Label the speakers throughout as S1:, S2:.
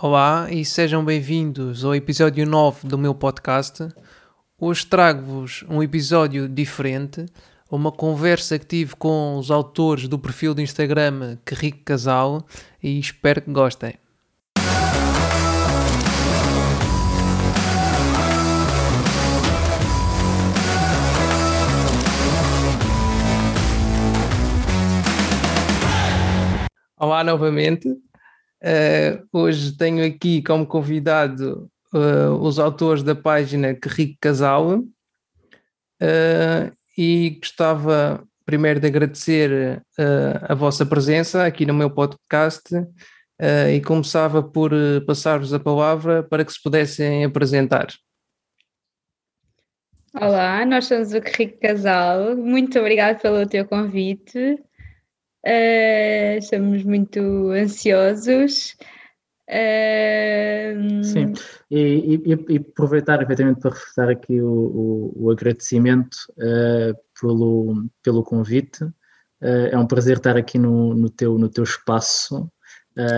S1: Olá e sejam bem-vindos ao episódio 9 do meu podcast. Hoje trago-vos um episódio diferente, uma conversa que tive com os autores do perfil do Instagram Que Rico Casal e espero que gostem. Olá novamente. Uh, hoje tenho aqui como convidado uh, os autores da página Rico Casal uh, e gostava primeiro de agradecer a vossa presença aqui no meu podcast e começava por passar-vos a palavra para que se pudessem apresentar.
S2: Olá, nós somos o Rico Casal. Muito obrigada pelo teu convite. Uh, estamos muito ansiosos.
S3: Uh... Sim, e, e, e, aproveitar efetivamente para reforçar aqui o, o, o agradecimento uh, pelo, pelo convite. Uh, é um prazer estar aqui no, no, teu, no teu espaço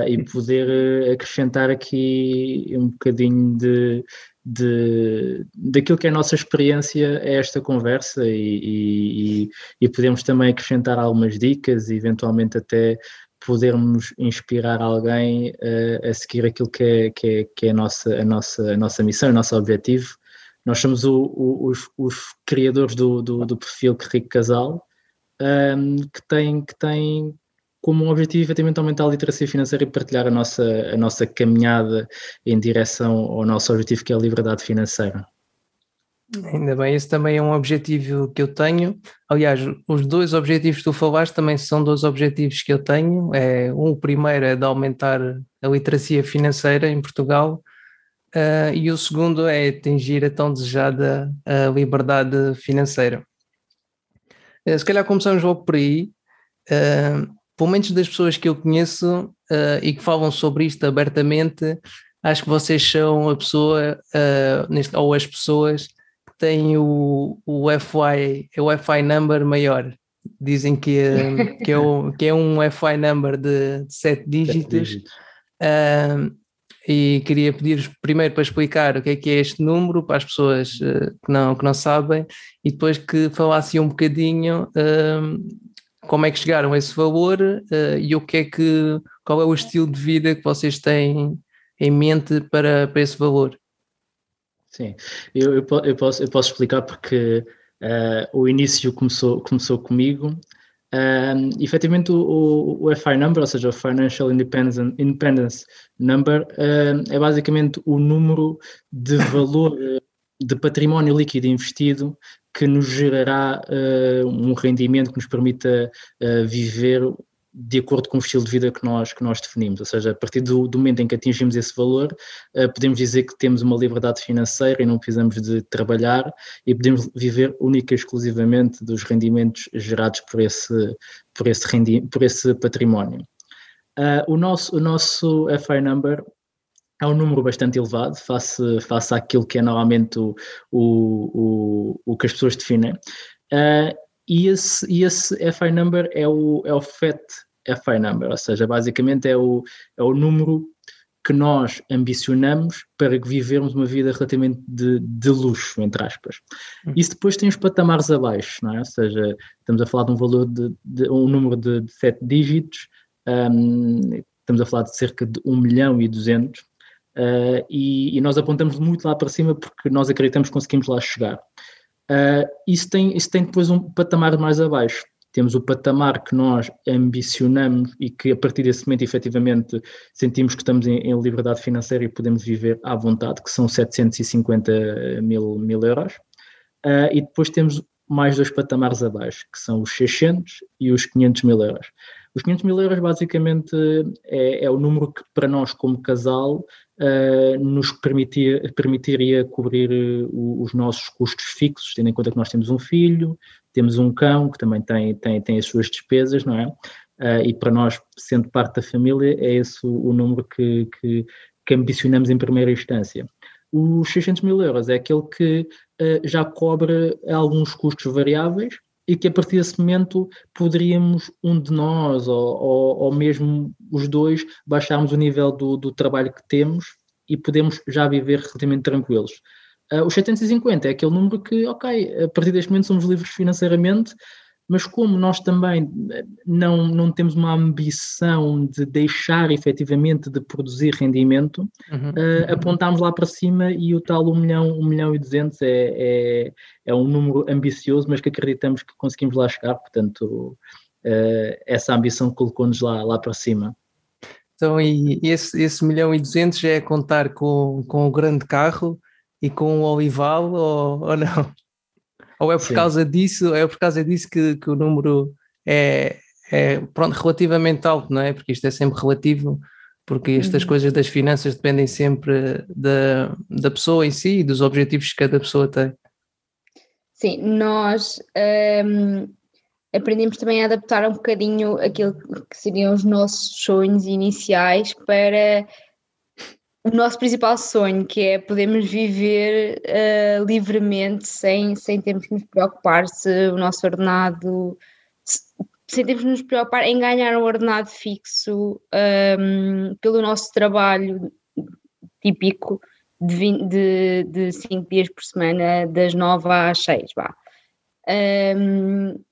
S3: e poder acrescentar aqui um bocadinho de, de, daquilo que é a nossa experiência a esta conversa e, e, e, podemos também acrescentar algumas dicas e eventualmente até podermos inspirar alguém a, a seguir aquilo que é, que é, que é a, nossa, a, nossa, a nossa missão, o nosso objetivo. Nós somos o, o, os, os, criadores do, do, do perfil Rico Casal, um, que tem, que tem como um objetivo efetivamente aumentar a literacia financeira e partilhar a nossa, a nossa caminhada em direção ao nosso objetivo que é a liberdade financeira.
S1: Ainda bem, esse também é um objetivo que eu tenho. Aliás, os dois objetivos que tu falaste também são dois objetivos que eu tenho. É, um, o primeiro é de aumentar a literacia financeira em Portugal uh, e o segundo é atingir a tão desejada a liberdade financeira. Uh, se calhar começamos logo por aí. Pelo menos das pessoas que eu conheço uh, e que falam sobre isto abertamente, acho que vocês são a pessoa, uh, neste, ou as pessoas que têm o, o FI, o FI number maior. Dizem que, que, é, o, que é um FI number de, de sete dígitos. Uh, e queria pedir primeiro para explicar o que é que é este número para as pessoas que, não, que não sabem e depois que falassem um bocadinho como é que chegaram a esse valor uh, e o que é que, qual é o estilo de vida que vocês têm em mente para, para esse valor?
S3: Sim, eu, eu, eu posso, eu posso explicar porque uh, o início começou, começou comigo. Um, efetivamente, o, o, FI Number, ou seja, o Financial Independence, Independence Number, é basicamente o número de valor de património líquido investido que nos gerará uh, um rendimento que nos permita uh, viver de acordo com o estilo de vida que nós, que nós definimos. Ou seja, a partir do, do momento em que atingimos esse valor, uh, podemos dizer que temos uma liberdade financeira e não precisamos de trabalhar e podemos viver única e exclusivamente dos rendimentos gerados por esse, por esse, rendi por esse património. o, nosso, o nosso FI number é um número bastante elevado face, face àquilo que é normalmente o, o, o, o que as pessoas definem. Uh, e, esse, e esse FI number é o, é o FAT FI number, ou seja, basicamente é o, é o número que nós ambicionamos para vivermos uma vida relativamente de, de luxo, entre aspas. Hum. Isso depois tem os patamares abaixo, não é? Ou seja, estamos a falar de um valor de, de um número de, de sete dígitos, um, estamos a falar de cerca de 1 milhão e 200, Uh, e, e, nós apontamos muito lá para cima porque nós acreditamos que conseguimos lá chegar. Uh, isso, tem, isso tem depois um patamar mais abaixo. Temos o patamar que nós ambicionamos e que a partir desse momento efetivamente sentimos que estamos em, em liberdade financeira e podemos viver à vontade, que são 750 mil, mil euros. Uh, e depois temos mais dois patamares abaixo, que são os 600 e os 500 mil euros. Os 500 mil euros basicamente é, é o número que para nós como casal uh, nos permitir, permitiria cobrir uh, os nossos custos fixos, tendo em conta que nós temos um filho, temos um cão que também tem, tem, tem as suas despesas, não é? Uh, e para nós, sendo parte da família, é esse o, o número que, que, que, ambicionamos em primeira instância. Os 600 mil euros é aquele que já cobre alguns custos variáveis, e que a partir desse momento poderíamos um de nós ou, ou, ou mesmo os dois baixarmos o nível do, do trabalho que temos e podemos já viver relativamente tranquilos. Uh, os 750 é aquele número que, ok, a partir deste momento somos livres financeiramente, mas como nós também eh, não, não temos uma ambição de deixar efetivamente de produzir rendimento, uhum. uh, apontámos lá para cima e o tal 1 milhão, 1 milhão e 200 é, é, é um número ambicioso, mas que acreditamos que conseguimos lá chegar, portanto, uh, essa ambição colocou-nos lá, lá para cima.
S1: Então, e esse, esse milhão e 200 já é contar com, com o grande carro e com o olival ou, ou não? Ou é por Sim. causa disso, é por causa disso que, que o número é, é pronto, relativamente alto, não é? Porque isto é sempre relativo, porque estas uhum. coisas das finanças dependem sempre da, da pessoa em si e dos objetivos que cada pessoa tem.
S2: Sim, nós um, aprendemos também a adaptar um bocadinho aquilo que seriam os nossos sonhos iniciais para o nosso principal sonho, que é podermos viver uh, livremente, sem, sem termos que nos preocupar se o nosso ordenado, se, sem termos que nos preocupar em ganhar um ordenado fixo um, pelo nosso trabalho típico de, 20, de, de cinco dias por semana, das nove às seis, vá. Um,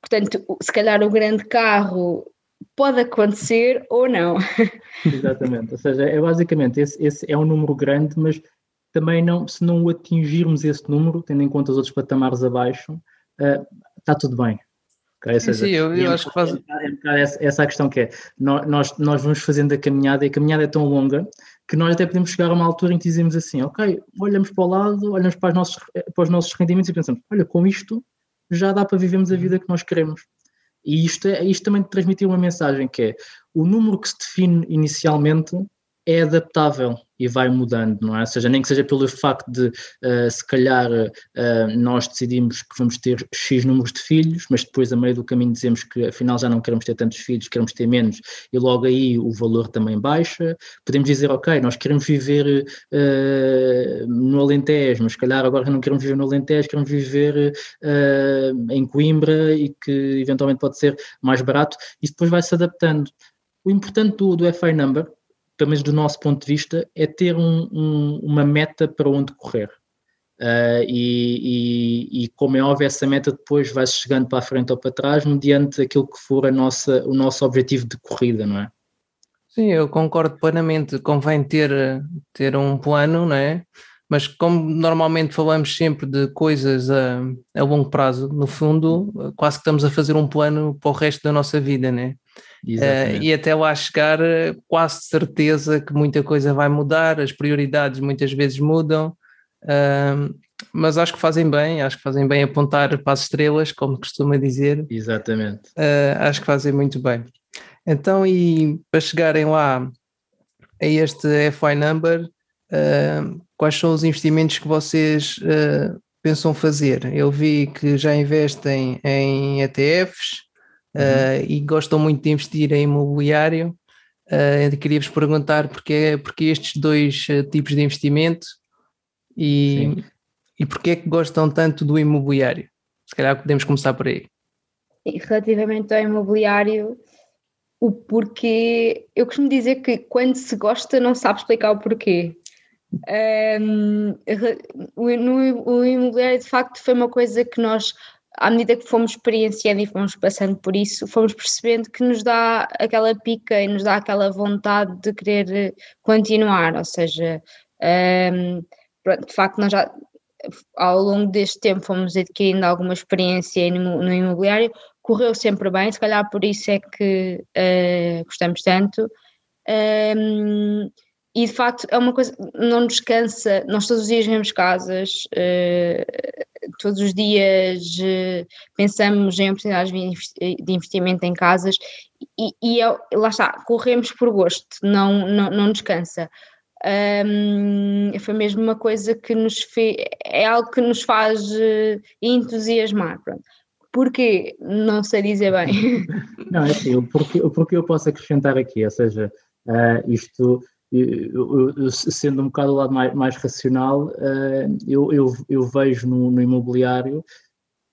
S2: portanto, se calhar o grande carro pode acontecer ou não.
S3: Exatamente, ou seja, é basicamente esse, esse é um número grande, mas também não, se não atingirmos esse número, tendo em conta os outros patamares abaixo, uh, está tudo bem.
S1: Okay? Seja, sim, eu, eu é acho que faz.
S3: É, essa, essa a questão que é, nós, nós vamos fazendo a caminhada e a caminhada é tão longa que nós até podemos chegar a uma altura em que dizemos assim, ok, olhamos para o lado, olhamos para os nossos, para os nossos rendimentos e pensamos, olha, com isto já dá para vivermos a vida que nós queremos. E isto, é, isto também transmitiu uma mensagem que é o número que se define inicialmente é adaptável e vai mudando, não é? Ou seja, nem que seja pelo facto de, uh, se calhar, uh, nós decidimos que vamos ter X números de filhos, mas depois, a meio do caminho, dizemos que afinal já não queremos ter tantos filhos, queremos ter menos, e logo aí o valor também baixa. Podemos dizer, ok, nós queremos viver uh, no Alentejo, mas se calhar agora não queremos viver no Alentejo, queremos viver em Coimbra e que eventualmente pode ser mais barato, e depois vai se adaptando. O importante do, do FI Number pelo menos do nosso ponto de vista, é ter um, um, uma meta para onde correr. Uh, e, e, e, como é óbvio, essa meta depois vai chegando para a frente ou para trás, mediante aquilo que for a nossa, o nosso objetivo de corrida, não é?
S1: Sim, eu concordo plenamente. Convém ter, ter um plano, não é? Mas como normalmente falamos sempre de coisas a, a longo prazo, no fundo, quase que estamos a fazer um plano para o resto da nossa vida, né? Uh, e até lá chegar, quase certeza que muita coisa vai mudar, as prioridades muitas vezes mudam, uh, mas acho que fazem bem, acho que fazem bem apontar para as estrelas, como costuma dizer.
S3: Exatamente.
S1: Uh, acho que fazem muito bem. Então, e para chegarem lá a este FI number, quais são os investimentos que vocês pensam fazer? Eu vi que já investem em ETFs, uh, e gostam muito de investir em imobiliário. Uh, Queria-vos perguntar porque, porque estes dois uh, tipos de investimento e, e porque é que gostam tanto do imobiliário? Se calhar podemos começar por aí.
S2: Relativamente ao imobiliário, o porquê, eu costumo dizer que quando se gosta não sabe explicar o porquê. Um, no, o imobiliário de facto foi uma coisa que nós à medida que fomos experienciando e fomos passando por isso, fomos percebendo que nos dá aquela pica e nos dá aquela vontade de querer eh, continuar, ou seja, um, de facto nós já ao longo deste tempo fomos adquirindo alguma experiência no, no imobiliário, correu sempre bem, se calhar por isso é que uh, gostamos tanto. Um, e de facto é uma coisa, não nos cansa, nós todos os dias vemos casas, uh, todos os dias uh, pensamos em oportunidades de investimento em casas e, e é, lá está, corremos por gosto, não, não, não nos cansa. Um, foi mesmo uma coisa que nos fez, é algo que nos faz uh, entusiasmar. Pronto. Porquê? Não sei dizer bem.
S3: Não, é assim, o porquê, o porquê eu posso acrescentar aqui, ou seja, uh, isto eu, eu, sendo um bocado o lado mais, mais racional, uh, eu, eu, vejo no, no, imobiliário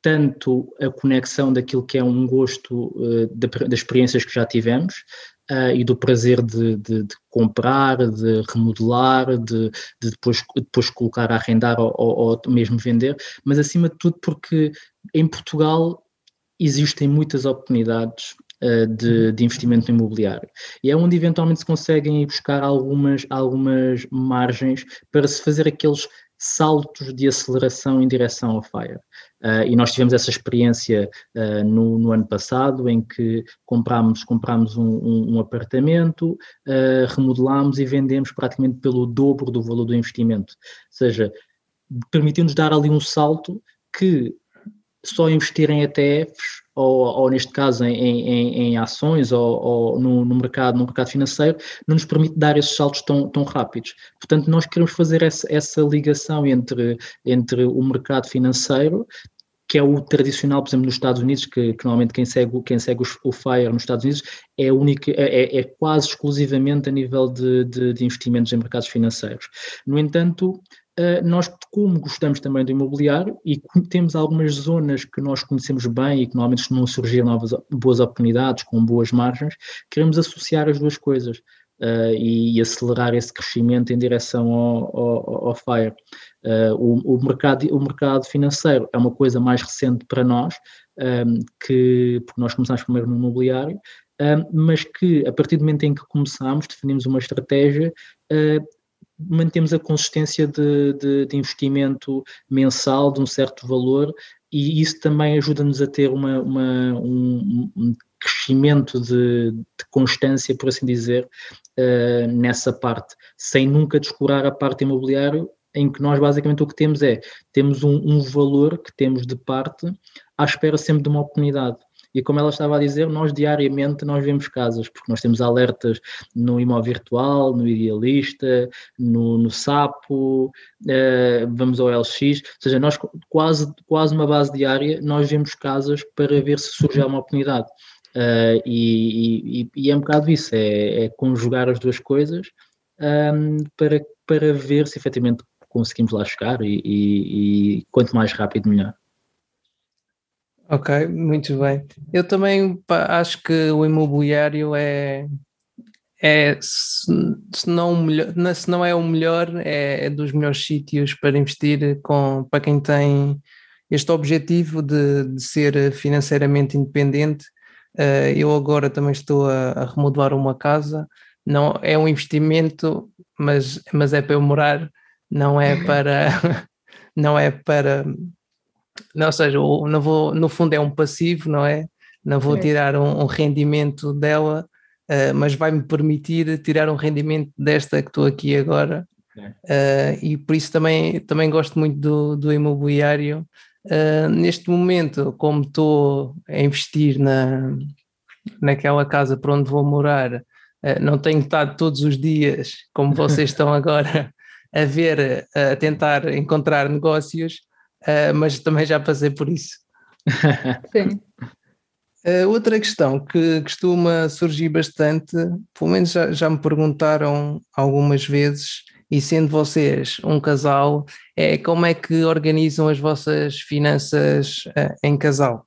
S3: tanto a conexão daquilo que é um gosto uh, das experiências que já tivemos uh, e do prazer de, de, de, comprar, de remodelar, de, de, depois, depois colocar a arrendar ou, ou, ou mesmo vender, mas acima de tudo porque em Portugal existem muitas oportunidades de, de, investimento imobiliário. E é onde eventualmente se conseguem buscar algumas, algumas margens para se fazer aqueles saltos de aceleração em direção ao FIRE. Uh, e nós tivemos essa experiência uh, no, no, ano passado, em que comprámos, comprámos um, um, um apartamento, uh, remodelámos e vendemos praticamente pelo dobro do valor do investimento. Ou seja, permitiu-nos dar ali um salto que só investir em ETFs ou, ou neste caso em, em, em ações ou, ou no, no, mercado, no mercado financeiro, não nos permite dar esses saltos tão, tão rápidos. Portanto, nós queremos fazer essa, essa ligação entre, entre o mercado financeiro que é o tradicional, por exemplo, nos Estados Unidos, que, que normalmente quem segue, quem segue o, FIRE nos Estados Unidos é, única, é, é, é quase exclusivamente a nível de, de, de, investimentos em mercados financeiros. No entanto, nós, como gostamos também do imobiliário e temos algumas zonas que nós conhecemos bem e que normalmente costumam surgir novas boas oportunidades com boas margens, queremos associar as duas coisas uh, e, e, acelerar esse crescimento em direção ao, ao, ao FIRE. Uh, o, o, mercado, o mercado financeiro é uma coisa mais recente para nós, um, ehm, que, porque nós começámos primeiro no imobiliário, um, ehm, mas que a partir do momento em que começámos, definimos uma estratégia, uh, mantemos a consistência de, de, de, investimento mensal de um certo valor e isso também ajuda-nos a ter uma, uma um, um, crescimento de, de, constância, por assim dizer, uh, nessa parte, sem nunca descurar a parte imobiliária, em que nós basicamente o que temos é, temos um, um valor que temos de parte à espera sempre de uma oportunidade. E como ela estava a dizer, nós diariamente nós vemos casas, porque nós temos alertas no imóvel virtual, no idealista, no, no Sapo, uh, vamos ao LX, ou seja, nós quase, quase uma base diária, nós vemos casas para ver se surge alguma oportunidade. Uh, e, e, e, é um bocado isso, é, é conjugar as duas coisas um, para, para ver se efetivamente conseguimos lá chegar e, e, quanto mais rápido melhor.
S1: Ok, muito bem. Eu também acho que o imobiliário é, é se, não, melhor, se não é o melhor, é, é, dos melhores sítios para investir com, para quem tem este objetivo de, de ser financeiramente independente. Uh, eu agora também estou a, a, remodelar uma casa, não é um investimento, mas, mas é para eu morar, não é para não é para não, ou seja, não vou, no fundo é um passivo, não é? Não vou tirar um, um rendimento dela, uh, mas vai-me permitir tirar um rendimento desta que estou aqui agora. Uh, e por isso também, também gosto muito do, do imobiliário. Uh, neste momento, como estou a investir na, naquela casa para onde vou morar, não tenho estado todos os dias, como vocês estão agora, a ver, a tentar encontrar negócios, uh, mas também já passei por isso. Sim. Uh, outra questão que costuma surgir bastante, pelo menos já, já, me perguntaram algumas vezes, e sendo vocês um casal, é como é que organizam as vossas finanças uh, em casal?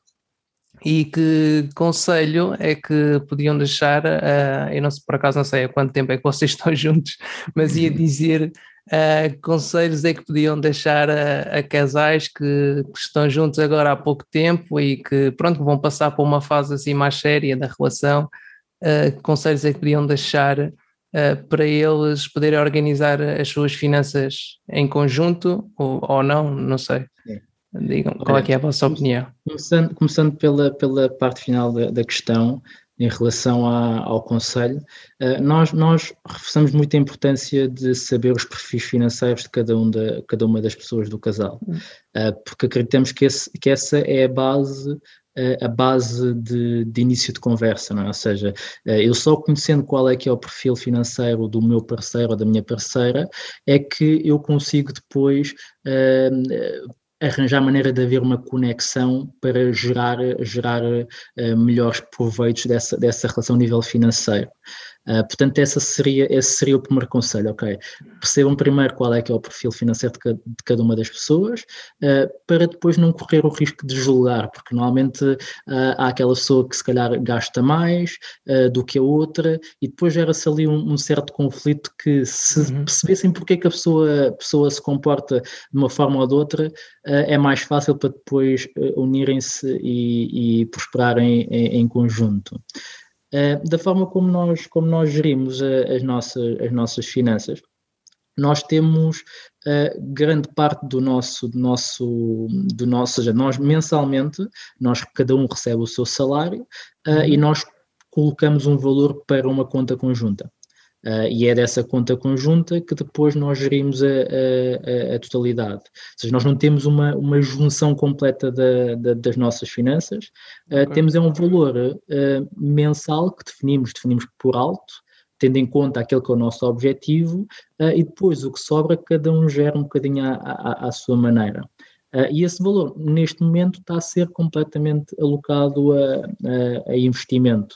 S1: E que conselho é que podiam deixar? Uh, eu não sei, por acaso não sei há quanto tempo é que vocês estão juntos, mas ia dizer uh, conselhos é que podiam deixar a, a casais que, que, estão juntos agora há pouco tempo e que pronto vão passar por uma fase assim mais séria da relação? Uh, conselhos é que podiam deixar uh, para eles poderem organizar as suas finanças em conjunto ou, ou não, não sei. Sim. digam qual é, é a vossa opinião.
S3: começando, começando pela, pela parte final da, da questão em relação a, ao Conselho, uh, nós, nós reforçamos muito a importância de saber os perfis financeiros de cada, um da, cada uma das pessoas do casal, uh, porque acreditamos que, esse, que essa é a base eh, a base de, de, início de conversa, não é? ou seja, eu só conhecendo qual é que é o perfil financeiro do meu parceiro ou da minha parceira, é que eu consigo depois uh, arranjar maneira de haver uma conexão para gerar, gerar uh, melhores proveitos dessa, dessa relação a nível financeiro. Uh, portanto, essa seria, esse seria o primeiro conselho, ok? Percebam primeiro qual é que é o perfil financeiro de cada, de cada uma das pessoas, uh, para depois não correr o risco de julgar, porque normalmente uh, há aquela pessoa que se calhar gasta mais do que a outra, e depois gera-se ali um, um, certo conflito que se uhum. percebessem porque é que a pessoa, a pessoa se comporta de uma forma ou de outra, é mais fácil para depois unirem-se e, e prosperarem em, em conjunto. Eh, da forma como nós, como nós gerimos eh, as, nossas, as nossas finanças, nós temos uh, grande parte do nosso, do nosso, do nosso, seja, nós mensalmente, nós cada um recebe o seu salário uh, uhum. e nós colocamos um valor para uma conta conjunta. Uh, e é dessa conta conjunta que depois nós gerimos a, a, a, totalidade. Ou seja, nós não temos uma, uma junção completa da, da, das nossas finanças, uh, okay. temos é um valor uh, mensal que definimos, definimos por alto, tendo em conta aquele que é o nosso objetivo, e depois o que sobra, cada um gera um bocadinho à, à, à sua maneira. e esse valor, neste momento, está a ser completamente alocado a, a investimento.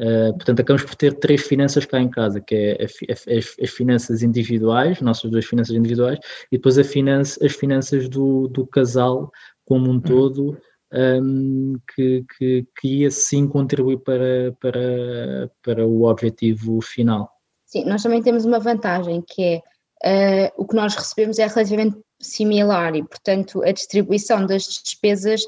S3: Uh, portanto, acabamos por ter três finanças cá em casa, que é as, as finanças individuais, nossas duas finanças individuais, e depois finance, as finanças do, do casal como um uhum. todo, um, que, que, que ia sim contribuir para, para, para o objetivo final.
S2: Sim, nós também temos uma vantagem, que é uh, o que nós recebemos é relativamente similar e, portanto, a distribuição das despesas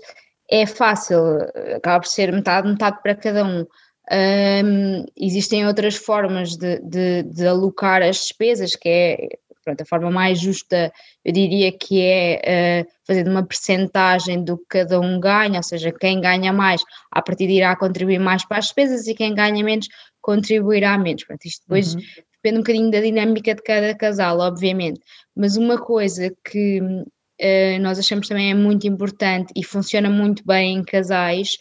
S2: é fácil, acaba por ser metade, metade para cada um. Um, existem outras formas de, de, de, alocar as despesas, que é pronto, a forma mais justa, eu diria que é uh, fazer uma percentagem do que cada um ganha, ou seja, quem ganha mais, a partir de irá contribuir mais para as despesas e quem ganha menos contribuirá menos. Pronto, isto depois uhum. depende um bocadinho da dinâmica de cada casal, obviamente. Mas uma coisa que uh, nós achamos também é muito importante e funciona muito bem em casais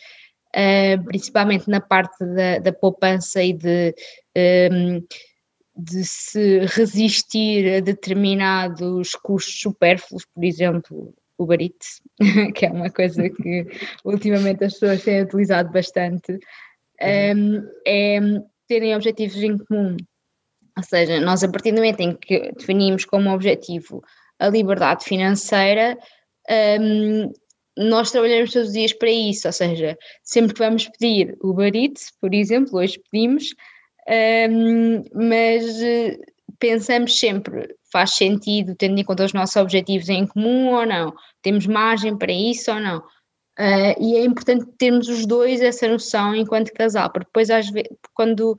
S2: uh, principalmente na parte da, da poupança e de, um, ehm, de se resistir a determinados custos supérfluos, por exemplo, o barite, que é uma coisa que ultimamente as pessoas têm utilizado bastante, um, ehm, é terem objetivos em comum. Ou seja, nós a partir do momento em que definimos como objetivo a liberdade financeira, um, ehm, nós trabalhamos todos os dias para isso, ou seja, sempre que vamos pedir o barite, por exemplo, hoje pedimos, um, mas eh, pensamos sempre, faz sentido, tendo em conta os nossos objetivos em comum ou não? Temos margem para isso ou não? Uh, e é importante termos os dois essa noção enquanto casal, porque depois às vezes, quando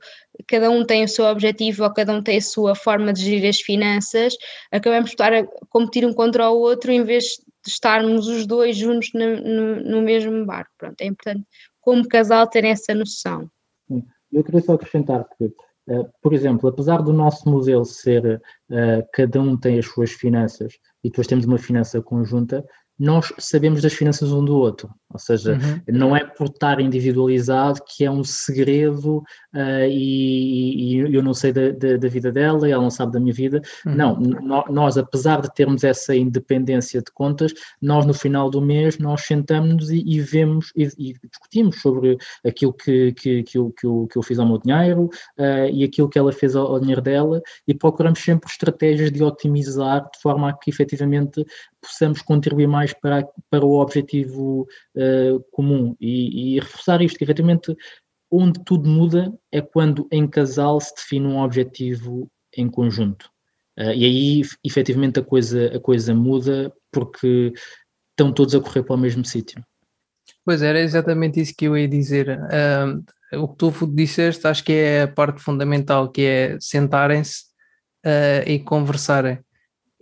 S2: cada um tem o seu objetivo ou cada um tem a sua forma de gerir as finanças, acabamos por estar a competir um contra o outro em vez de estarmos os dois juntos no, no, no mesmo barco. Pronto, é importante, como casal, ter essa noção.
S3: Eu queria só acrescentar que, uh, por exemplo, apesar do nosso modelo ser uh, cada um tem as suas finanças e depois temos uma finança conjunta, nós sabemos das finanças um do outro. Ou seja, uhum. não é por estar individualizado que é um segredo uh, e, e, eu não sei da, da, da, vida dela e ela não sabe da minha vida. Uhum. Não, nós, apesar de termos essa independência de contas, nós no final do mês nós sentamos e, e vemos e, e, discutimos sobre aquilo que, que, que, eu, que, eu, que eu fiz ao meu dinheiro uh, e aquilo que ela fez ao, ao dinheiro dela e procuramos sempre estratégias de otimizar de forma a que efetivamente possamos contribuir mais para, para o objetivo uh, comum e, e, reforçar isto, que efetivamente onde tudo muda é quando em casal se define um objetivo em conjunto. Uh, e aí efetivamente a coisa, a coisa muda porque estão todos a correr para o mesmo sítio.
S1: Pois era exatamente isso que eu ia dizer. Uh, o que tu disseste acho que é a parte fundamental, que é sentarem-se uh, e conversarem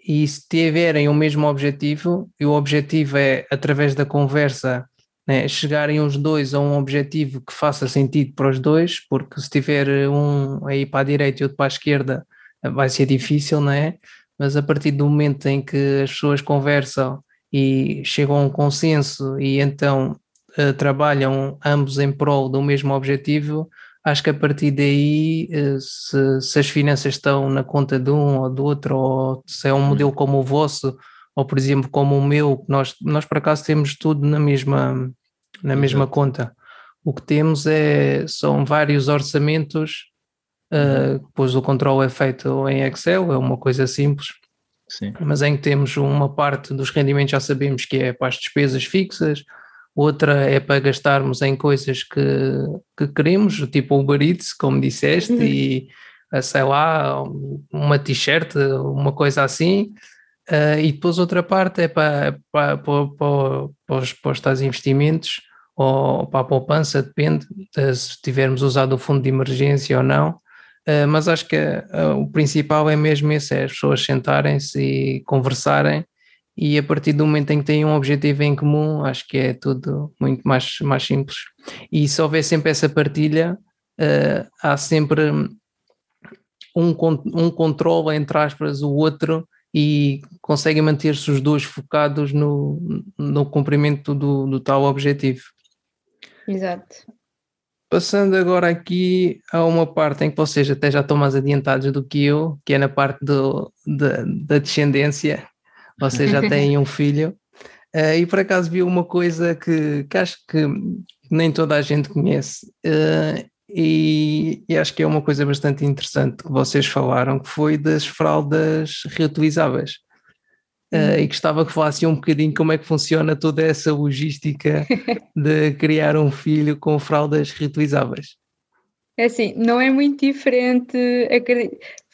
S1: e se tiverem o mesmo objetivo, e o objetivo é, através da conversa, né, chegarem os dois a um objetivo que faça sentido para os dois, porque se tiver um aí para a direita e outro para a esquerda, vai ser difícil, não é? Mas a partir do momento em que as pessoas conversam e chegam a um consenso e então uh, trabalham ambos em prol do mesmo objetivo, acho que a partir daí, eh, se, se, as finanças estão na conta de um ou do outro, ou se é um modelo como o vosso, ou por exemplo como o meu, nós, nós por acaso temos tudo na mesma, na mesma conta. O que temos é, são vários orçamentos Uh, depois o controle é feito em Excel, é uma coisa simples, Sim. mas em que temos uma parte dos rendimentos já sabemos que é para as despesas fixas, outra é para gastarmos em coisas que, que queremos, tipo o Eats, como disseste, uhum. e sei lá, uma t-shirt, uma coisa assim, uh, e depois outra parte é para, para, para, para, para, os, para os tais investimentos ou para a poupança, depende de se tivermos usado o fundo de emergência ou não. Uh, mas acho que uh, o principal é mesmo esse, é as pessoas sentarem-se e conversarem e a partir do momento em que têm um objetivo em comum, acho que é tudo muito mais, mais simples. E se houver sempre essa partilha, uh, há sempre um, um controle, entre aspas, o outro e conseguem manter-se os dois focados no, no cumprimento do, do tal objetivo.
S2: Exato.
S1: Passando agora aqui a uma parte em que vocês até já estão mais adiantados do que eu, que é na parte do, da, da descendência. Vocês já têm um filho. Uh, e por acaso vi uma coisa que, que acho que nem toda a gente conhece, uh, e, e, acho que é uma coisa bastante interessante que vocês falaram, que foi das fraldas reutilizáveis. Uh, e gostava que falasse um bocadinho como é que funciona toda essa logística de criar um filho com fraldas reutilizáveis.
S2: É assim, não é muito diferente,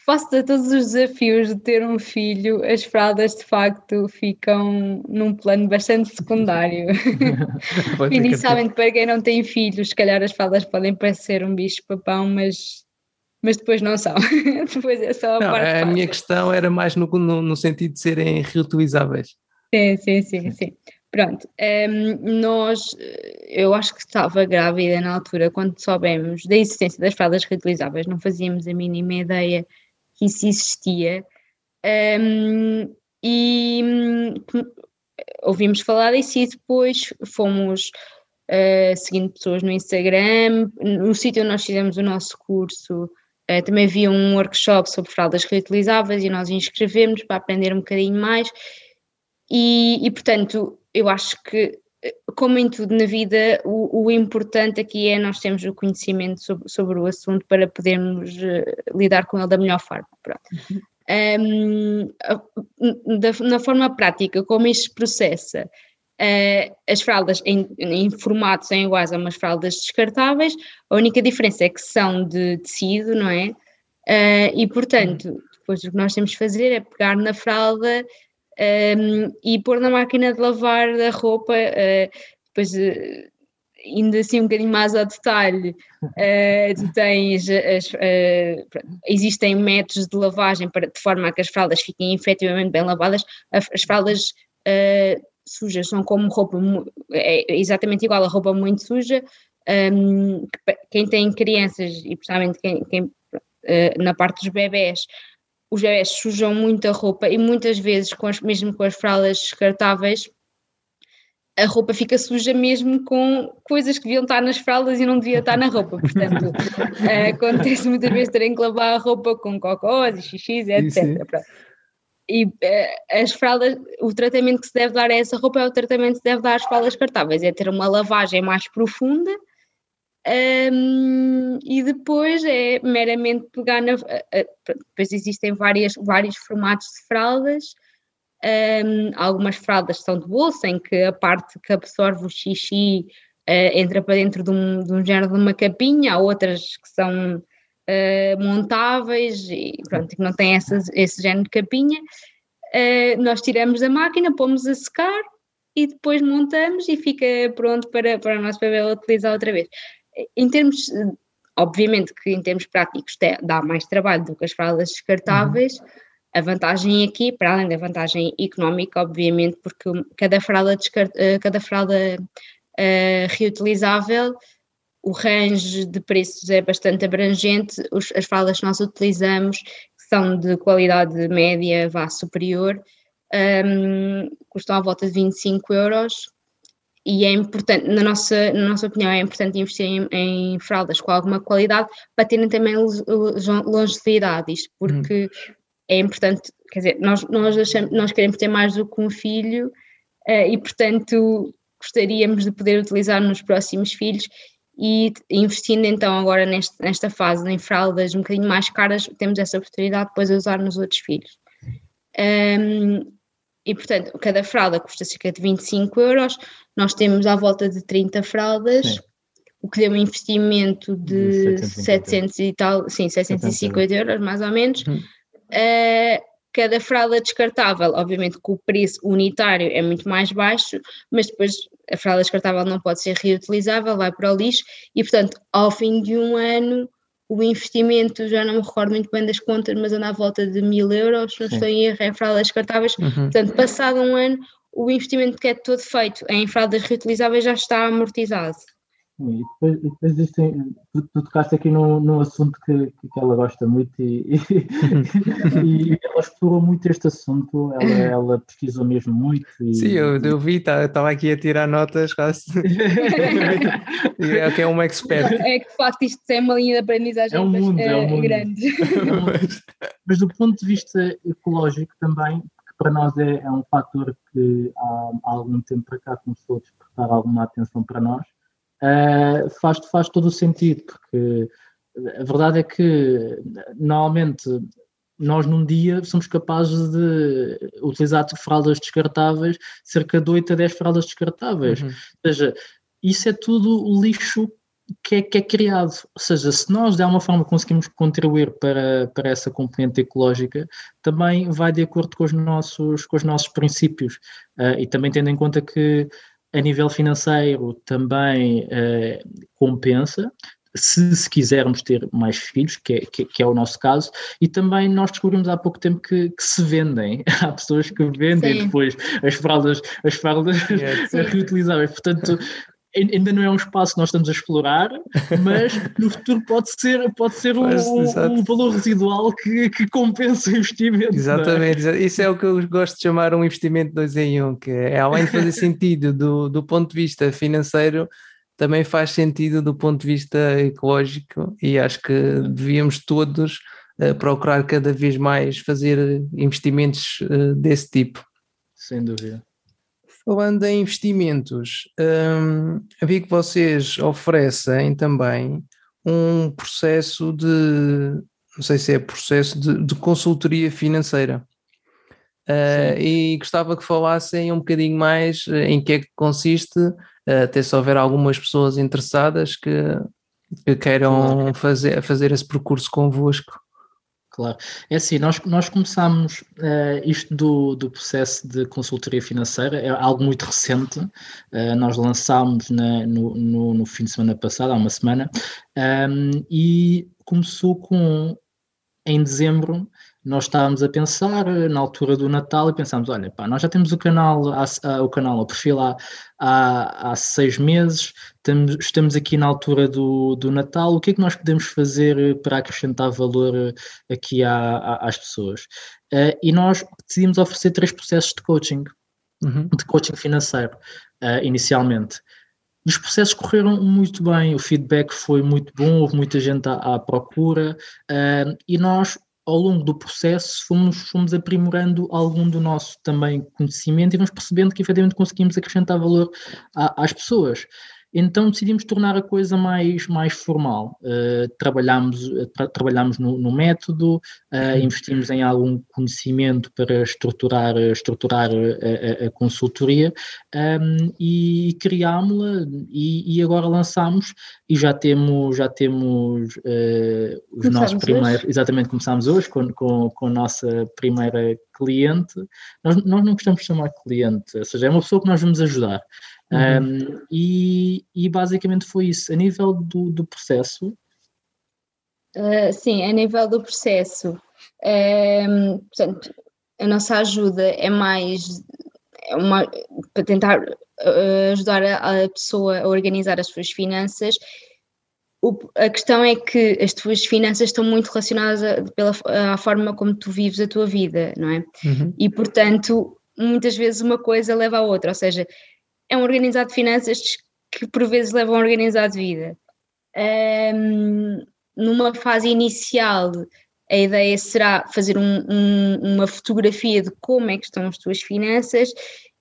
S2: face a todos os desafios de ter um filho, as fraldas de facto ficam num plano bastante secundário. Inicialmente, para quem não tem filhos, se calhar as fraldas podem parecer um bicho papão, mas mas depois não são. depois é só a
S1: não,
S2: parte.
S1: A fácil. minha questão era mais no, no, no, sentido de serem reutilizáveis.
S2: Sim, sim, sim, sim. Pronto, um, ehm, nós, eu acho que estava grávida na altura, quando soubemos da existência das fraldas reutilizáveis, não fazíamos a mínima ideia que isso existia. Um, e hum, ouvimos falar disso e depois fomos uh, seguindo pessoas no Instagram. No sítio onde nós fizemos o nosso curso, Uh, também havia um workshop sobre fraldas reutilizáveis e nós inscrevemos para aprender um bocadinho mais. E, e portanto, eu acho que, como em tudo na vida, o, o importante aqui é nós termos o conhecimento sobre, sobre o assunto para podermos uh, lidar com ele da melhor forma. Uhum. Um, da, na forma prática, como isto se processa, Uh, as fraldas em, em formato são iguais a umas fraldas descartáveis, a única diferença é que são de tecido, não é? Uh, e portanto, depois o que nós temos de fazer é pegar na fralda um, e pôr na máquina de lavar a roupa, uh, depois indo assim um bocadinho mais ao detalhe, uh, tu tens as, uh, existem métodos de lavagem para, de forma a que as fraldas fiquem efetivamente bem lavadas. As, as fraldas uh, sujas são como roupa, é exatamente igual a roupa muito suja. Um, quem tem crianças e principalmente quem, quem uh, na parte dos bebés, os bebés sujam muita roupa e muitas vezes, com as, mesmo com as fraldas descartáveis, a roupa fica suja mesmo com coisas que deviam estar nas fraldas e não devia estar na roupa. Portanto, uh, acontece muitas vezes terem que lavar a roupa com cocós e xixis, etc. E uh, as fraldas, o tratamento que se deve dar a essa roupa é o tratamento que se deve dar às fraldas descartáveis, é ter uma lavagem mais profunda um, e depois é meramente pegar na. Depois existem várias, vários formatos de fraldas. Um, algumas fraldas são de bolsa, em que a parte que absorve o xixi uh, entra para dentro de um, de um género de uma capinha, há outras que são uh, montáveis e pronto, que não têm essa, esse género de capinha. Uh, nós tiramos da máquina, pomos a secar e depois montamos e fica pronto para, para o nosso bebê utilizar outra vez. Em termos, obviamente que em termos práticos dá mais trabalho do que as fraldas descartáveis, uhum. A vantagem aqui, para além da vantagem económica, obviamente, porque cada fralda, descart... Eh, cada fralda uh, reutilizável o range de preços é bastante abrangente, Os, as fraldas que nós utilizamos são de qualidade média, vá superior, um, custam à volta de 25 euros e é importante, na nossa, na nossa opinião, é importante investir em, em fraldas com alguma qualidade para terem também longevidade, isto porque hum. é importante, quer dizer, nós, nós, achamos, nós queremos ter mais do que um filho uh, e, portanto, gostaríamos de poder utilizar nos próximos filhos e investindo então agora neste, nesta fase em fraldas um bocadinho mais caras, temos essa oportunidade depois de usar nos outros filhos. Um, e portanto, cada fralda custa cerca de 25 euros, nós temos à volta de 30 fraldas, sim. o que deu um investimento de, de 700 e tal, sim, 750 euros mais ou menos. Hum. Uh, cada fralda descartável, obviamente que o preço unitário é muito mais baixo, mas depois a fralda descartável não pode ser reutilizável, vai para o lixo e, portanto, ao fim de um ano, o investimento, já não me recordo muito bem das contas, mas anda à volta de mil euros, não estou em erro, em fraldas descartáveis. Uhum. Portanto, passado um ano, o investimento que é todo feito em fraldas reutilizáveis já está amortizado.
S3: E depois, e depois existem, tu, tu tocaste aqui num, num assunto que, que ela gosta muito e, e, e, ela explorou muito este assunto, ela, ela pesquisou mesmo muito. E,
S1: Sim, eu, eu vi, estava tá, aqui a tirar notas quase. é que é uma expert.
S2: É que de facto isto é uma linha de aprendizagem
S3: é um mundo, é um
S2: eh,
S3: mundo.
S2: grande.
S3: Mas do ponto de vista ecológico também, para nós é, é um fator que há, há algum tempo para cá começou a despertar alguma atenção para nós uh, faz, faz todo o sentido, porque a verdade é que normalmente nós num dia somos capazes de utilizar fraldas descartáveis, cerca de 8 a 10 fraldas descartáveis. Uhum. Ou seja, isso é tudo lixo que é, que é, criado. Ou seja, se nós de alguma forma conseguimos contribuir para, para essa componente ecológica, também vai de acordo com os nossos, com os nossos princípios. Uh, e também tendo em conta que a nível financeiro também uh, compensa, se, se, quisermos ter mais filhos, que é, que, que, é o nosso caso, e também nós descobrimos há pouco tempo que, que se vendem. Há pessoas que vendem Sim. depois as fraldas, as fraldas yeah, reutilizáveis. Portanto, ainda não é um espaço que nós estamos a explorar, mas no futuro pode ser, pode ser um, um valor residual que, que compensa o investimento.
S1: É? Exatamente, é? isso é o que eu gosto de chamar um investimento dois em um, que é além de fazer sentido do, do ponto de vista financeiro, também faz sentido do ponto de vista ecológico e acho que devíamos todos uh, procurar cada vez mais fazer investimentos uh, desse tipo.
S3: Sem dúvida.
S1: Falando em investimentos, um, vi que vocês oferecem também um processo de, não sei se é processo de, de consultoria financeira. Uh, e gostava que falassem um bocadinho mais em que é que consiste, uh, até se houver algumas pessoas interessadas que, que queiram fazer, fazer esse percurso convosco.
S3: Claro. É assim, nós, nós começámos uh, isto do, do processo de consultoria financeira, é algo muito recente. Uh, nós lançámos na, no, no, no, fim de semana passado, há uma semana, um, e começou com, em dezembro, nós estávamos a pensar na altura do Natal e pensámos, olha, pá, nós já temos o canal, o canal, o perfil há, há, há seis meses, estamos, estamos aqui na altura do, do Natal, o que é que nós podemos fazer para acrescentar valor aqui à, às pessoas? Uh, e nós decidimos oferecer três processos de coaching, uhum. de coaching financeiro, uh, inicialmente. Os processos correram muito bem, o feedback foi muito bom, houve muita gente à, à procura uh, e nós ao longo do processo fomos, fomos aprimorando algum do nosso também conhecimento e vamos percebendo que efetivamente conseguimos acrescentar valor a, às pessoas. Então decidimos tornar a coisa mais, mais formal. Uh, trabalhamos, tra trabalhamos no, no método, uh, investimos em algum conhecimento para estruturar, estruturar a, a, a consultoria um, ehm, e criámos-la e, e, agora lançamos e já temos, já temos uh, os começamos nossos primeiros, hoje. exatamente começámos hoje com, com, com a nossa primeira cliente. Nós, nós não gostamos de chamar cliente, ou seja, é uma pessoa que nós vamos ajudar. Uhum. Um, e, e, basicamente foi isso. A nível do, do processo?
S2: Uh, sim, a nível do processo. Um, portanto, a nossa ajuda é mais é uma, para tentar uh, ajudar a, a, pessoa a organizar as suas finanças. O, a questão é que as tuas finanças estão muito relacionadas a, pela a forma como tu vives a tua vida, não é? Uhum. E portanto, muitas vezes uma coisa leva a outra, ou seja, é um organizado de finanças que por vezes leva a um organizado de vida. Um, numa fase inicial, a ideia será fazer um, um, uma fotografia de como é que estão as tuas finanças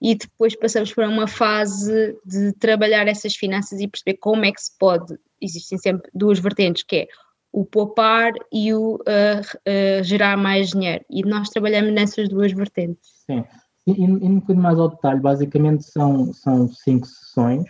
S2: e depois passamos para uma fase de trabalhar essas finanças e perceber como é que se pode. Existem sempre duas vertentes, que é o poupar e o uh, uh, gerar mais dinheiro. E nós trabalhamos nessas duas vertentes.
S3: Sim. E, um bocadinho mais ao detalhe, basicamente são, são cinco sessões,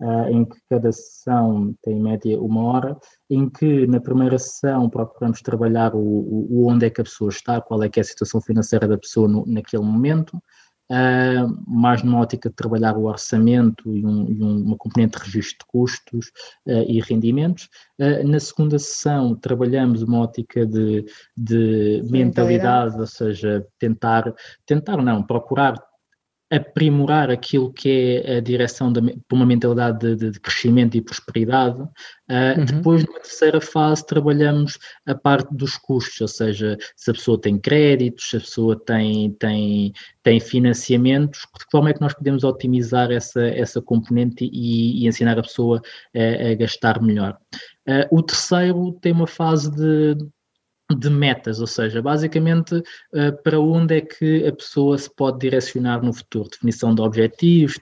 S3: uh, em que cada sessão tem em média uma hora, em que na primeira sessão procuramos trabalhar o, o, onde é que a pessoa está, qual é que é a situação financeira da pessoa no, naquele momento, Uh, mais numa ótica de trabalhar o orçamento e, um, e uma componente de registro de custos uh, e rendimentos. Uh, na segunda sessão, trabalhamos uma ótica de, de mentalidade, mentalidade, ou seja, tentar, tentar não, procurar aprimorar aquilo que é a direção para uma mentalidade de, de, crescimento e prosperidade. Uh, uhum. Depois, numa terceira fase, trabalhamos a parte dos custos, ou seja, se a pessoa tem créditos, se a pessoa tem, tem, tem financiamentos, de que forma é que nós podemos otimizar essa, essa componente e, e ensinar a pessoa a, a gastar melhor. Uh, o terceiro tem uma fase de de metas, ou seja, basicamente uh, para onde é que a pessoa se pode direcionar no futuro, definição de objetivos,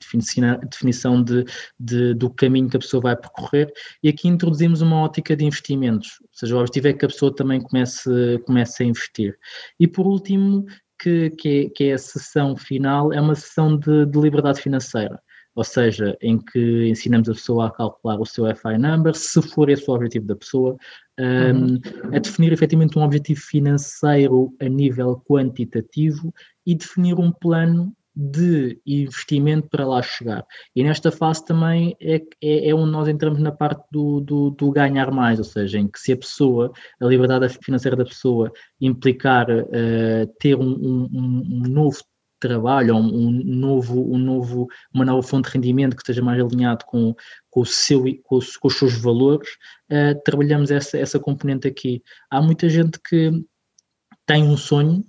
S3: definição de, de, do caminho que a pessoa vai percorrer, e aqui introduzimos uma ótica de investimentos, ou seja, o objetivo é que a pessoa também comece, comece a investir. E por último, que, que, é, que é a sessão final, é uma sessão de, de liberdade financeira ou seja, em que ensinamos a pessoa a calcular o seu FI number, se for esse o objetivo da pessoa, um, a definir efetivamente um objetivo financeiro a nível quantitativo e definir um plano de investimento para lá chegar. E nesta fase também é, é, é onde nós entramos na parte do, do, do, ganhar mais, ou seja, em que se a pessoa, a liberdade financeira da pessoa implicar uh, ter um, um, um novo trabalho, um, novo, um novo, uma nova fonte de rendimento que esteja mais alinhado com, com, o seu, com, os, com os seus valores, uh, trabalhamos essa, essa componente aqui. Há muita gente que tem um sonho,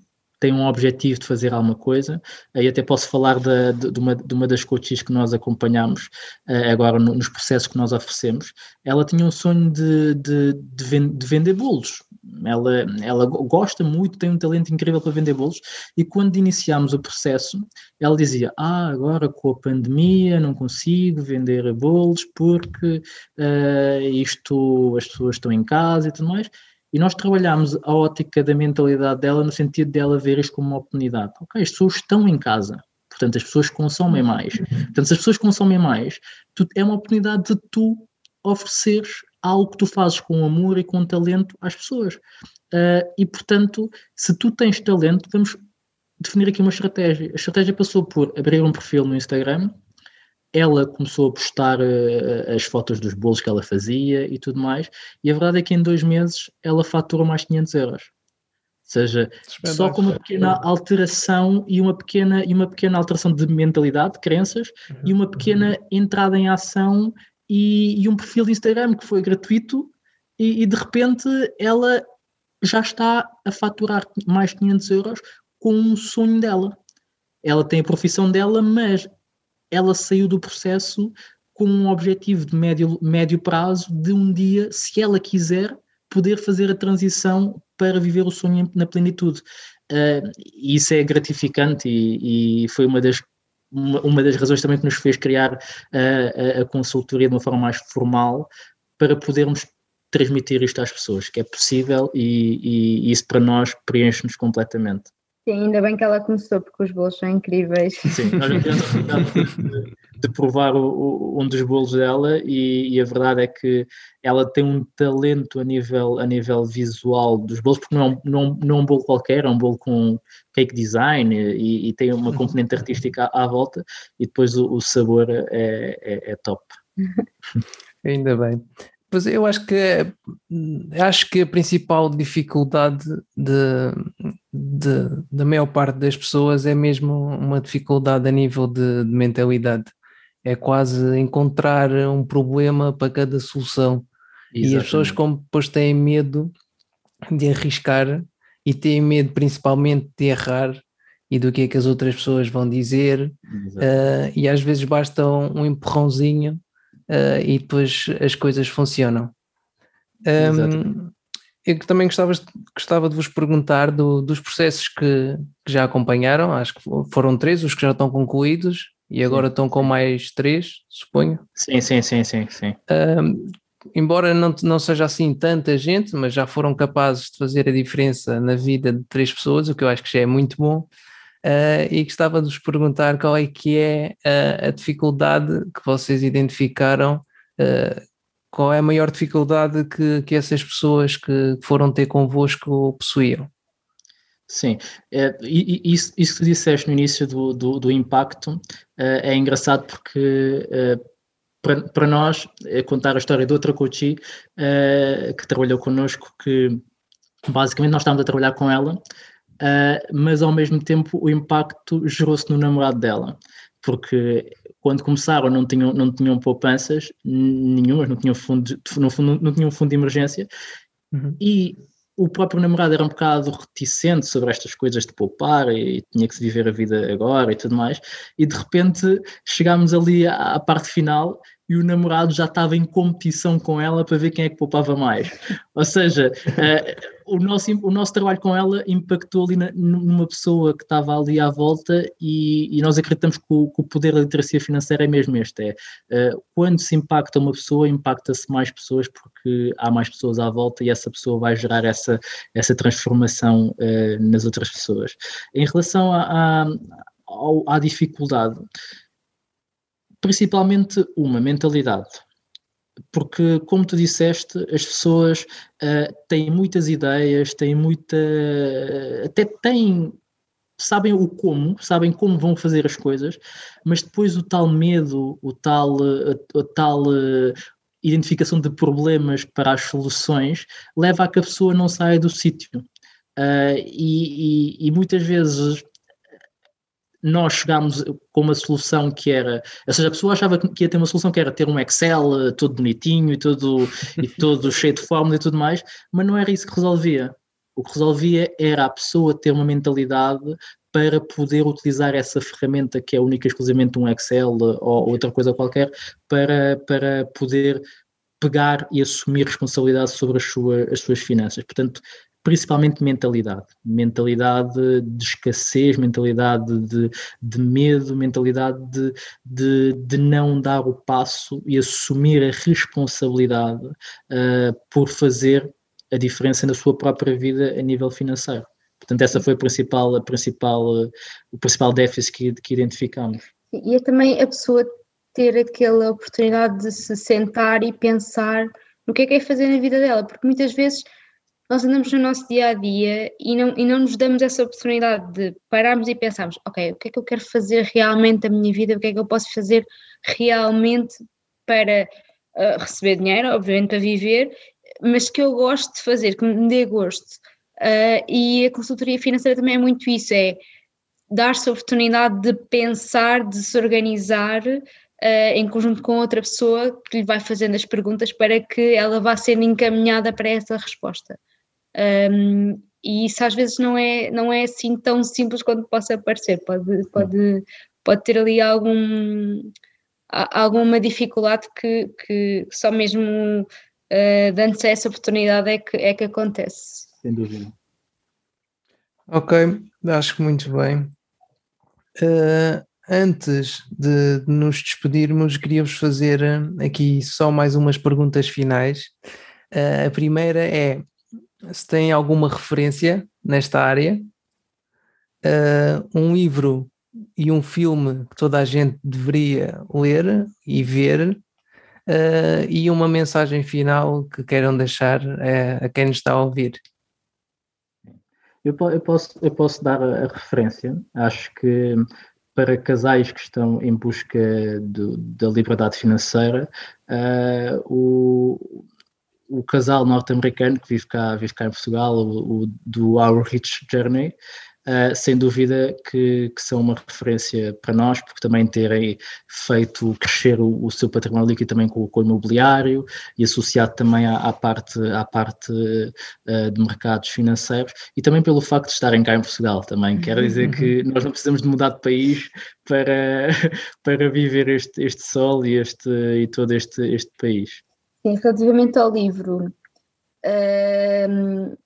S3: tem um objetivo de fazer alguma coisa, aí até posso falar de, de, de, uma, de uma das coaches que nós acompanhamos uh, agora no, nos processos que nós oferecemos, ela tinha um sonho de, de, de, vender bolos, ela, ela gosta muito, tem um talento incrível para vender bolos, e quando iniciámos o processo, ela dizia: Ah, agora com a pandemia não consigo vender bolos porque uh, isto, as pessoas estão em casa e tudo mais. E nós trabalhámos a ótica da mentalidade dela no sentido dela ver isto como uma oportunidade. Ok, as pessoas estão em casa, portanto as pessoas consomem mais. Portanto, se as pessoas consomem mais, tu, é uma oportunidade de tu ofereceres algo que tu fazes com amor e com talento às pessoas. Uh, e, portanto, se tu tens talento, vamos definir aqui uma estratégia. A estratégia passou por abrir um perfil no Instagram, ela começou a postar uh, as fotos dos bolos que ela fazia e tudo mais, e a verdade é que em dois meses ela faturou mais 500 euros. Ou seja, só com uma pequena alteração e uma pequena, e uma pequena alteração de mentalidade, de crenças, uhum. e uma pequena entrada em ação e, e um perfil de Instagram que foi gratuito e, e, de repente ela já está a faturar mais 500 euros com um sonho dela. Ela tem a profissão dela, mas ela saiu do processo com um objetivo de médio, médio prazo de um dia, se ela quiser, poder fazer a transição para viver o sonho na plenitude. Uh, isso é gratificante e, e foi uma das uma, uma das razões também que nos fez criar a, a, a consultoria de uma forma mais formal para podermos transmitir isto às pessoas, que é possível e, e isso para nós preenche-nos completamente.
S2: Sim, ainda bem que ela começou, porque os bolos são incríveis.
S3: Sim, nós já tivemos a oportunidade de, de, provar o, o, um dos bolos dela e, e, a verdade é que ela tem um talento a nível, a nível visual dos bolos, porque não, não, não é um bolo qualquer, é um bolo com cake design e, e tem uma uhum. componente artística à, à volta e depois o, o sabor é, é, é top.
S1: Ainda bem. Pois eu acho que acho que a principal dificuldade de, de, da maior parte das pessoas é mesmo uma dificuldade a nível de, de mentalidade. É quase encontrar um problema para cada solução. Exatamente. E as pessoas, como depois têm medo de arriscar e têm medo principalmente de errar e do que é que as outras pessoas vão dizer, uh, e às vezes basta um, um empurrãozinho uh, e depois as coisas funcionam. Um, eu também gostava, gostava de vos perguntar do, dos processos que, que, já acompanharam, acho que foram três os que já estão concluídos e agora sim, estão com mais três, suponho.
S3: Sim, sim, sim, sim. sim.
S1: Um, embora não, não seja assim tanta gente, mas já foram capazes de fazer a diferença na vida de três pessoas, o que eu acho que já é muito bom. Uh, e gostava de vos perguntar qual é que é a, a dificuldade que vocês identificaram, uh, qual é a maior dificuldade que, que essas pessoas que foram ter convosco possuíam?
S3: Sim, é, isso, isso que tu disseste no início do, do, do impacto é, é engraçado porque para, para nós é contar a história de outra coach que trabalhou connosco, que basicamente nós estávamos a trabalhar com ela mas ao mesmo tempo o impacto gerou-se no namorado dela, porque quando começaram não tinham, não tinham poupanças nenhumas, não tinham fundo, no fundo, não tinham fundo de emergência, uhum. e o próprio namorado era um bocado reticente sobre estas coisas de poupar e tinha que se viver a vida agora e tudo mais, e de repente chegámos ali à, à parte final e o namorado já estava em competição com ela para ver quem é que poupava mais. Ou seja, uh, o, nosso, o nosso trabalho com ela impactou ali na, numa pessoa que estava ali à volta e, e nós acreditamos que o, que o, poder da literacia financeira é mesmo este, é uh, quando se impacta uma pessoa, impacta-se mais pessoas porque há mais pessoas à volta e essa pessoa vai gerar essa, essa transformação uh, nas outras pessoas. Em relação à, à, à dificuldade, principalmente uma mentalidade. Porque, como tu disseste, as pessoas uh, têm muitas ideias, têm muita. até têm. sabem o como, sabem como vão fazer as coisas, mas depois o tal medo, o tal, a, a tal uh, identificação de problemas para as soluções leva a que a pessoa não saia do sítio. Uh, e, e, e, muitas vezes nós chegámos com uma solução que era, ou seja, a pessoa achava que ia ter uma solução que era ter um Excel eh, todo bonitinho e todo, e todo cheio de fórmulas e tudo mais, mas não era isso que resolvia. O que resolvia era a pessoa ter uma mentalidade para poder utilizar essa ferramenta que é única e exclusivamente um Excel eh, ou outra coisa qualquer para, para poder pegar e assumir responsabilidade sobre as, sua, as suas finanças. Portanto, principalmente mentalidade. Mentalidade de escassez, mentalidade de, de medo, mentalidade de, de, de, não dar o passo e assumir a responsabilidade uh, por fazer a diferença na sua própria vida a nível financeiro. Portanto, essa foi a principal, a principal, o principal déficit que, que identificamos.
S2: E é também a pessoa ter aquela oportunidade de se sentar e pensar no que é que é fazer na vida dela, porque muitas vezes nós andamos no nosso dia a dia e não, e não nos damos essa oportunidade de pararmos e pensarmos: ok, o que é que eu quero fazer realmente da minha vida? O que é que eu posso fazer realmente para uh, receber dinheiro, obviamente para viver, mas que eu gosto de fazer, que me dê gosto. Uh, e a consultoria financeira também é muito isso: é dar-se a oportunidade de pensar, de se organizar. Uh, em conjunto com outra pessoa que lhe vai fazendo as perguntas para que ela vá sendo encaminhada para essa resposta. Um, e isso às vezes não é, não é assim tão simples quanto possa parecer, pode, pode, pode ter ali algum, alguma dificuldade que, que só mesmo uh, dando-se essa oportunidade é que, é que acontece.
S3: Sem dúvida.
S1: Ok, acho que muito bem. Uh, antes de, nos despedirmos, queria-vos fazer aqui só mais umas perguntas finais. Uh, a primeira é: se tem alguma referência nesta área, uh, um livro e um filme que toda a gente deveria ler e ver, uh, e uma mensagem final que queiram deixar a, a quem nos está a ouvir.
S3: Eu, eu, posso, eu posso dar a, referência. Acho que para casais que estão em busca do, da liberdade financeira, uh, o, o casal norte-americano que vive cá, vive cá em Portugal, o, o do Our Rich Journey, uh, sem dúvida que, que, são uma referência para nós, porque também terem feito crescer o, o seu património líquido também com, com, o imobiliário e associado também à, à parte, à parte uh, de mercados financeiros e também pelo facto de estarem cá em Portugal também. Quero dizer que uhum. nós não precisamos de mudar de país para, para viver este, este sol e, este, e todo este, este país.
S2: Sim, relativamente ao livro, uh,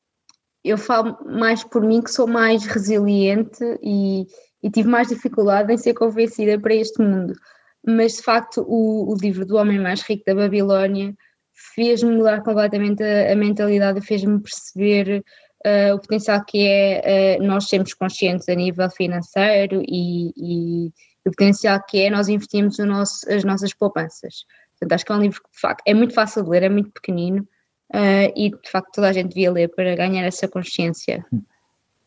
S2: eu falo mais por mim que sou mais resiliente e, e, tive mais dificuldade em ser convencida para este mundo. Mas de facto, o, o livro do Homem Mais Rico da Babilónia fez-me mudar completamente a, a mentalidade, fez-me perceber uh, o potencial que é uh, nós sermos conscientes a nível financeiro e, e, o potencial que é nós investirmos nosso, as nossas poupanças. Portanto, acho que é um livro que de facto é muito fácil de ler, é muito pequenino uh, e de facto toda a gente devia ler para ganhar essa consciência.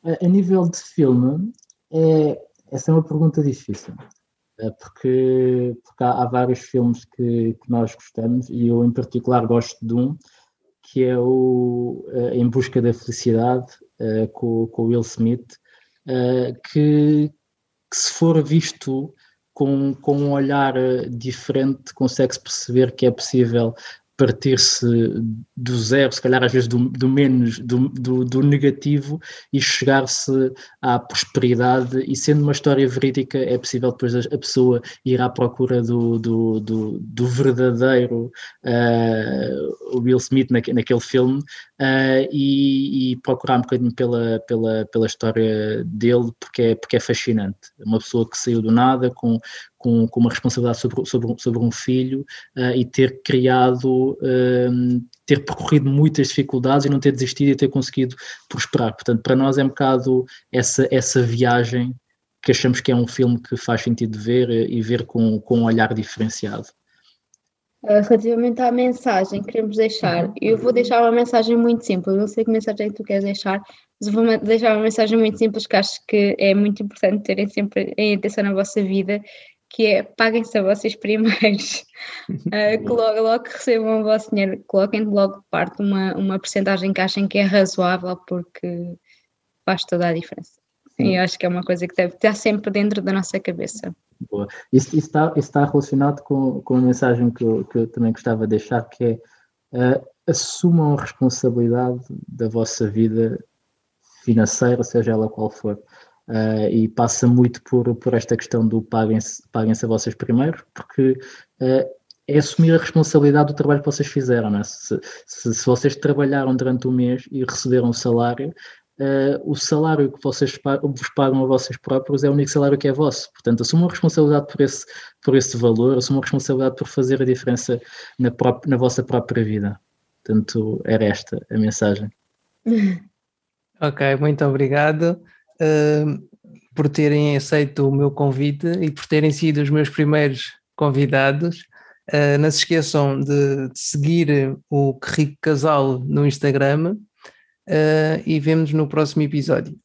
S3: A nível de filme, é, essa é uma pergunta difícil. Porque, porque há, há vários filmes que, que nós gostamos e eu, em particular, gosto de um que é o uh, Em Busca da Felicidade, uh, com, com Will Smith, uh, que, que, se for visto com, com um olhar diferente, consegue-se perceber que é possível partir-se do zero, se calhar às vezes do, do menos, do, do, do negativo e chegar-se à prosperidade e sendo uma história verídica é possível depois a, pessoa ir à procura do, do, do, do verdadeiro uh, Will Smith naquele filme uh, e, e, procurar um bocadinho pela, pela, pela história dele porque é, porque é fascinante. Uma pessoa que saiu do nada com, com, com uma responsabilidade sobre, sobre, sobre um filho uh, e ter criado, uh, ter percorrido muitas dificuldades e não ter desistido e ter conseguido prosperar. Portanto, para nós é um bocado essa, essa viagem que achamos que é um filme que faz sentido ver e ver com, com um olhar diferenciado.
S2: Ah, relativamente à mensagem que queremos deixar, eu vou deixar uma mensagem muito simples. Não sei que mensagem é que tu queres deixar, mas vou deixar uma mensagem muito simples que acho que é muito importante terem sempre em atenção na vossa vida, que é paguem-se a vocês primeiros, uh, que logo, logo que recebam o vosso dinheiro, coloquem logo de parte uma, uma porcentagem que achem que é razoável, porque faz toda a diferença. E acho que é uma coisa que deve estar sempre dentro da nossa cabeça.
S3: Boa. Isso, isso, está, isso está relacionado com, com a mensagem que eu, que eu também gostava de deixar, que é uh, assumam a responsabilidade da vossa vida financeira, seja ela qual for. Uh, e passa muito por, por esta questão do paguem-se paguem a vocês primeiro, porque uh, é assumir a responsabilidade do trabalho que vocês fizeram. Né? Se, se, se, vocês trabalharam durante um mês e receberam um salário, uh, o salário que vocês vos pagam a vocês próprios é o único salário que é vosso. Portanto, assumam responsabilidade por esse, por esse valor, assumam a responsabilidade por fazer a diferença na, na vossa própria vida. Portanto, era esta a mensagem.
S1: Ok, muito obrigado uh, por terem aceito o meu convite e por terem sido os meus primeiros convidados. Uh, não se esqueçam de, de seguir o Rico Casal no Instagram uh, e vemos no próximo episódio.